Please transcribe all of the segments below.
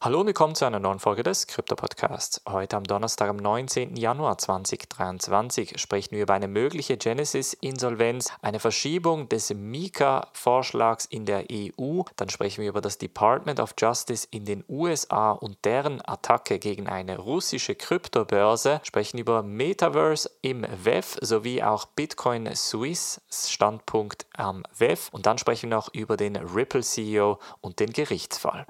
Hallo und willkommen zu einer neuen Folge des Krypto Podcasts. Heute am Donnerstag, am 19. Januar 2023 sprechen wir über eine mögliche Genesis-Insolvenz, eine Verschiebung des Mika-Vorschlags in der EU. Dann sprechen wir über das Department of Justice in den USA und deren Attacke gegen eine russische Kryptobörse, sprechen über Metaverse im WEF sowie auch Bitcoin Swiss Standpunkt am WEF und dann sprechen wir noch über den Ripple CEO und den Gerichtsfall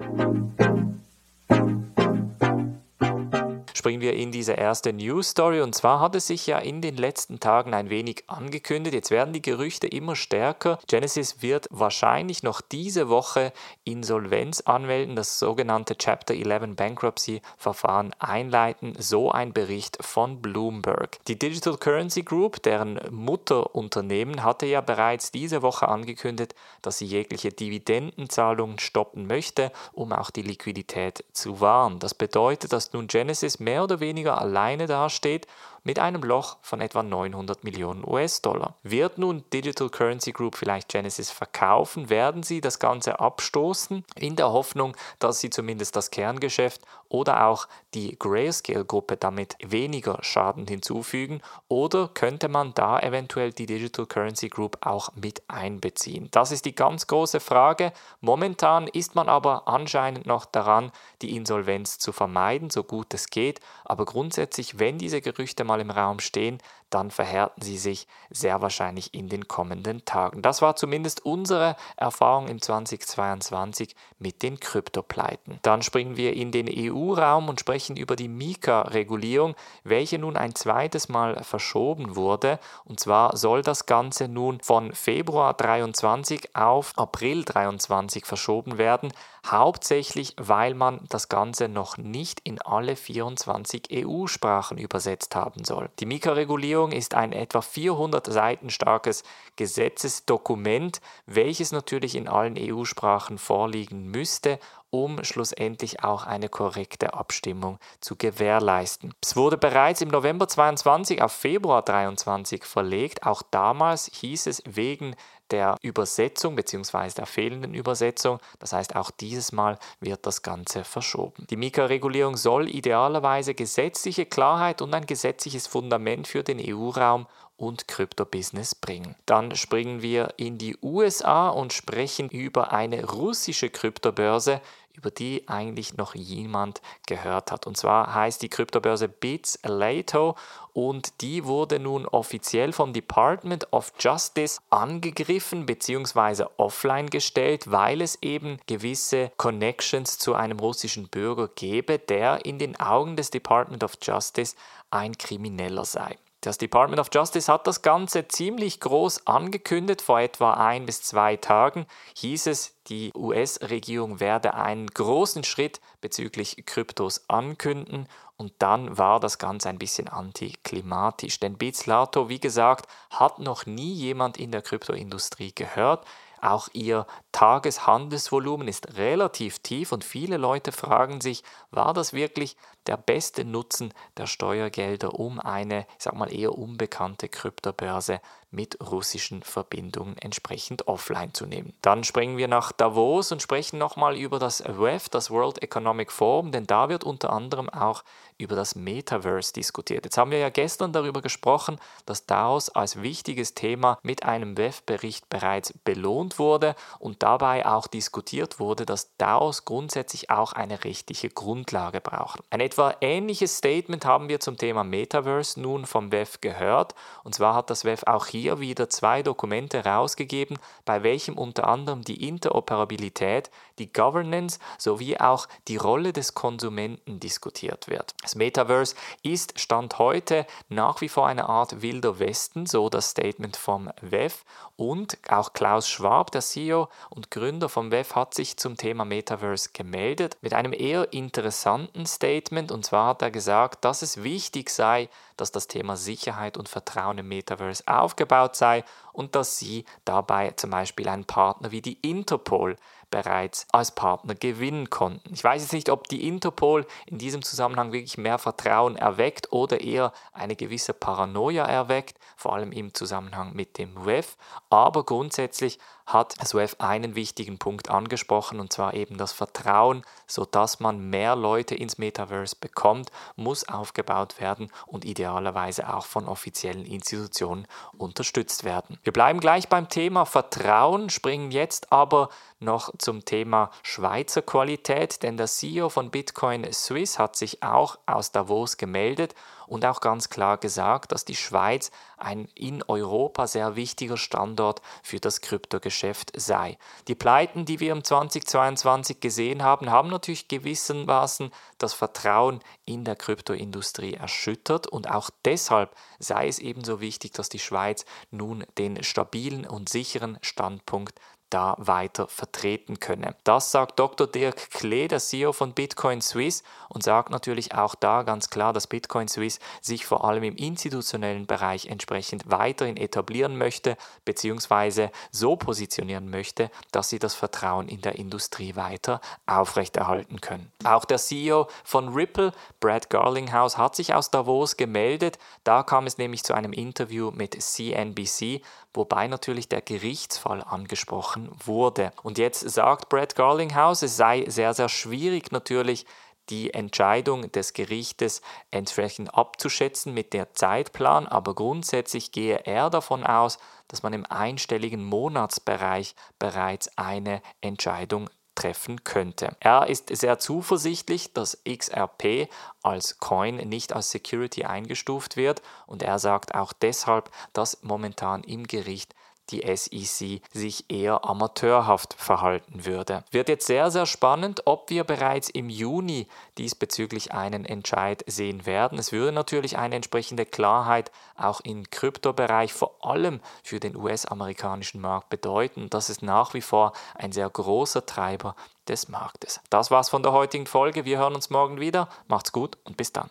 springen wir in diese erste News Story. Und zwar hat es sich ja in den letzten Tagen ein wenig angekündigt. Jetzt werden die Gerüchte immer stärker. Genesis wird wahrscheinlich noch diese Woche Insolvenz anmelden, das sogenannte Chapter 11 Bankruptcy Verfahren einleiten. So ein Bericht von Bloomberg. Die Digital Currency Group, deren Mutterunternehmen, hatte ja bereits diese Woche angekündigt, dass sie jegliche Dividendenzahlungen stoppen möchte, um auch die Liquidität zu wahren. Das bedeutet, dass nun Genesis mehr oder weniger alleine dasteht mit einem Loch von etwa 900 Millionen US-Dollar. Wird nun Digital Currency Group vielleicht Genesis verkaufen, werden sie das Ganze abstoßen, in der Hoffnung, dass sie zumindest das Kerngeschäft oder auch die Grayscale-Gruppe damit weniger Schaden hinzufügen oder könnte man da eventuell die Digital Currency Group auch mit einbeziehen? Das ist die ganz große Frage. Momentan ist man aber anscheinend noch daran, die Insolvenz zu vermeiden, so gut es geht, aber grundsätzlich, wenn diese Gerüchte mal im Raum stehen, dann verhärten sie sich sehr wahrscheinlich in den kommenden Tagen. Das war zumindest unsere Erfahrung im 2022 mit den Kryptopleiten. Dann springen wir in den EU-Raum und sprechen über die Mika-Regulierung, welche nun ein zweites Mal verschoben wurde. Und zwar soll das Ganze nun von Februar 23 auf April 23 verschoben werden, hauptsächlich weil man das Ganze noch nicht in alle 24 EU-Sprachen übersetzt haben soll. Die Mika-Regulierung ist ein etwa 400 Seiten starkes Gesetzesdokument, welches natürlich in allen EU-Sprachen vorliegen müsste um schlussendlich auch eine korrekte Abstimmung zu gewährleisten. Es wurde bereits im November 22 auf Februar 23 verlegt. Auch damals hieß es wegen der Übersetzung bzw. der fehlenden Übersetzung. Das heißt, auch dieses Mal wird das Ganze verschoben. Die Mika-Regulierung soll idealerweise gesetzliche Klarheit und ein gesetzliches Fundament für den EU-Raum und Krypto-Business bringen. Dann springen wir in die USA und sprechen über eine russische Kryptobörse, über die eigentlich noch jemand gehört hat. Und zwar heißt die Kryptobörse Bits Lato und die wurde nun offiziell vom Department of Justice angegriffen bzw. offline gestellt, weil es eben gewisse Connections zu einem russischen Bürger gäbe, der in den Augen des Department of Justice ein Krimineller sei. Das Department of Justice hat das Ganze ziemlich groß angekündigt. Vor etwa ein bis zwei Tagen hieß es, die US-Regierung werde einen großen Schritt bezüglich Kryptos ankündigen und dann war das Ganze ein bisschen antiklimatisch. Denn Bitslato, wie gesagt, hat noch nie jemand in der Kryptoindustrie gehört. Auch ihr Tageshandelsvolumen ist relativ tief und viele Leute fragen sich, war das wirklich der beste Nutzen der Steuergelder, um eine, sag mal, eher unbekannte Kryptobörse mit russischen Verbindungen entsprechend offline zu nehmen. Dann springen wir nach Davos und sprechen nochmal über das WEF, das World Economic Forum, denn da wird unter anderem auch über das Metaverse diskutiert. Jetzt haben wir ja gestern darüber gesprochen, dass DAOs als wichtiges Thema mit einem WEF-Bericht bereits belohnt wurde und dabei auch diskutiert wurde, dass DAOs grundsätzlich auch eine rechtliche Grundlage brauchen. Ein etwa ähnliches Statement haben wir zum Thema Metaverse nun vom WEF gehört. Und zwar hat das WEF auch hier wieder zwei Dokumente herausgegeben, bei welchem unter anderem die Interoperabilität, die Governance sowie auch die Rolle des Konsumenten diskutiert wird. Das Metaverse ist Stand heute nach wie vor eine Art wilder Westen, so das Statement vom WEF. Und auch Klaus Schwab, der CEO und Gründer vom WEF, hat sich zum Thema Metaverse gemeldet mit einem eher interessanten Statement. Und zwar hat er gesagt, dass es wichtig sei, dass das Thema Sicherheit und Vertrauen im Metaverse aufgebaut sei und dass sie dabei zum Beispiel einen Partner wie die Interpol bereits als Partner gewinnen konnten. Ich weiß jetzt nicht, ob die Interpol in diesem Zusammenhang wirklich mehr Vertrauen erweckt oder eher eine gewisse Paranoia erweckt, vor allem im Zusammenhang mit dem WEF, aber grundsätzlich hat SWF einen wichtigen Punkt angesprochen und zwar eben das Vertrauen, sodass man mehr Leute ins Metaverse bekommt, muss aufgebaut werden und idealerweise auch von offiziellen Institutionen unterstützt werden. Wir bleiben gleich beim Thema Vertrauen, springen jetzt aber noch zum Thema Schweizer Qualität, denn der CEO von Bitcoin Swiss hat sich auch aus Davos gemeldet und auch ganz klar gesagt, dass die Schweiz ein in Europa sehr wichtiger Standort für das Kryptogeschäft sei. Die Pleiten, die wir im 2022 gesehen haben, haben natürlich gewissermaßen das Vertrauen in der Kryptoindustrie erschüttert und auch deshalb sei es ebenso wichtig, dass die Schweiz nun den stabilen und sicheren Standpunkt da weiter vertreten könne. Das sagt Dr. Dirk Klee, der CEO von Bitcoin Swiss, und sagt natürlich auch da ganz klar, dass Bitcoin Swiss sich vor allem im institutionellen Bereich entsprechend weiterhin etablieren möchte, beziehungsweise so positionieren möchte, dass sie das Vertrauen in der Industrie weiter aufrechterhalten können. Auch der CEO von Ripple, Brad Garlinghouse, hat sich aus Davos gemeldet. Da kam es nämlich zu einem Interview mit CNBC, wobei natürlich der Gerichtsfall angesprochen wurde. Und jetzt sagt Brad Garlinghouse, es sei sehr, sehr schwierig natürlich, die Entscheidung des Gerichtes entsprechend abzuschätzen mit der Zeitplan, aber grundsätzlich gehe er davon aus, dass man im einstelligen Monatsbereich bereits eine Entscheidung treffen könnte. Er ist sehr zuversichtlich, dass XRP als Coin nicht als Security eingestuft wird und er sagt auch deshalb, dass momentan im Gericht die SEC sich eher amateurhaft verhalten würde. Wird jetzt sehr, sehr spannend, ob wir bereits im Juni diesbezüglich einen Entscheid sehen werden. Es würde natürlich eine entsprechende Klarheit auch im Kryptobereich vor allem für den US-amerikanischen Markt bedeuten. Das ist nach wie vor ein sehr großer Treiber des Marktes. Das war's von der heutigen Folge. Wir hören uns morgen wieder. Macht's gut und bis dann.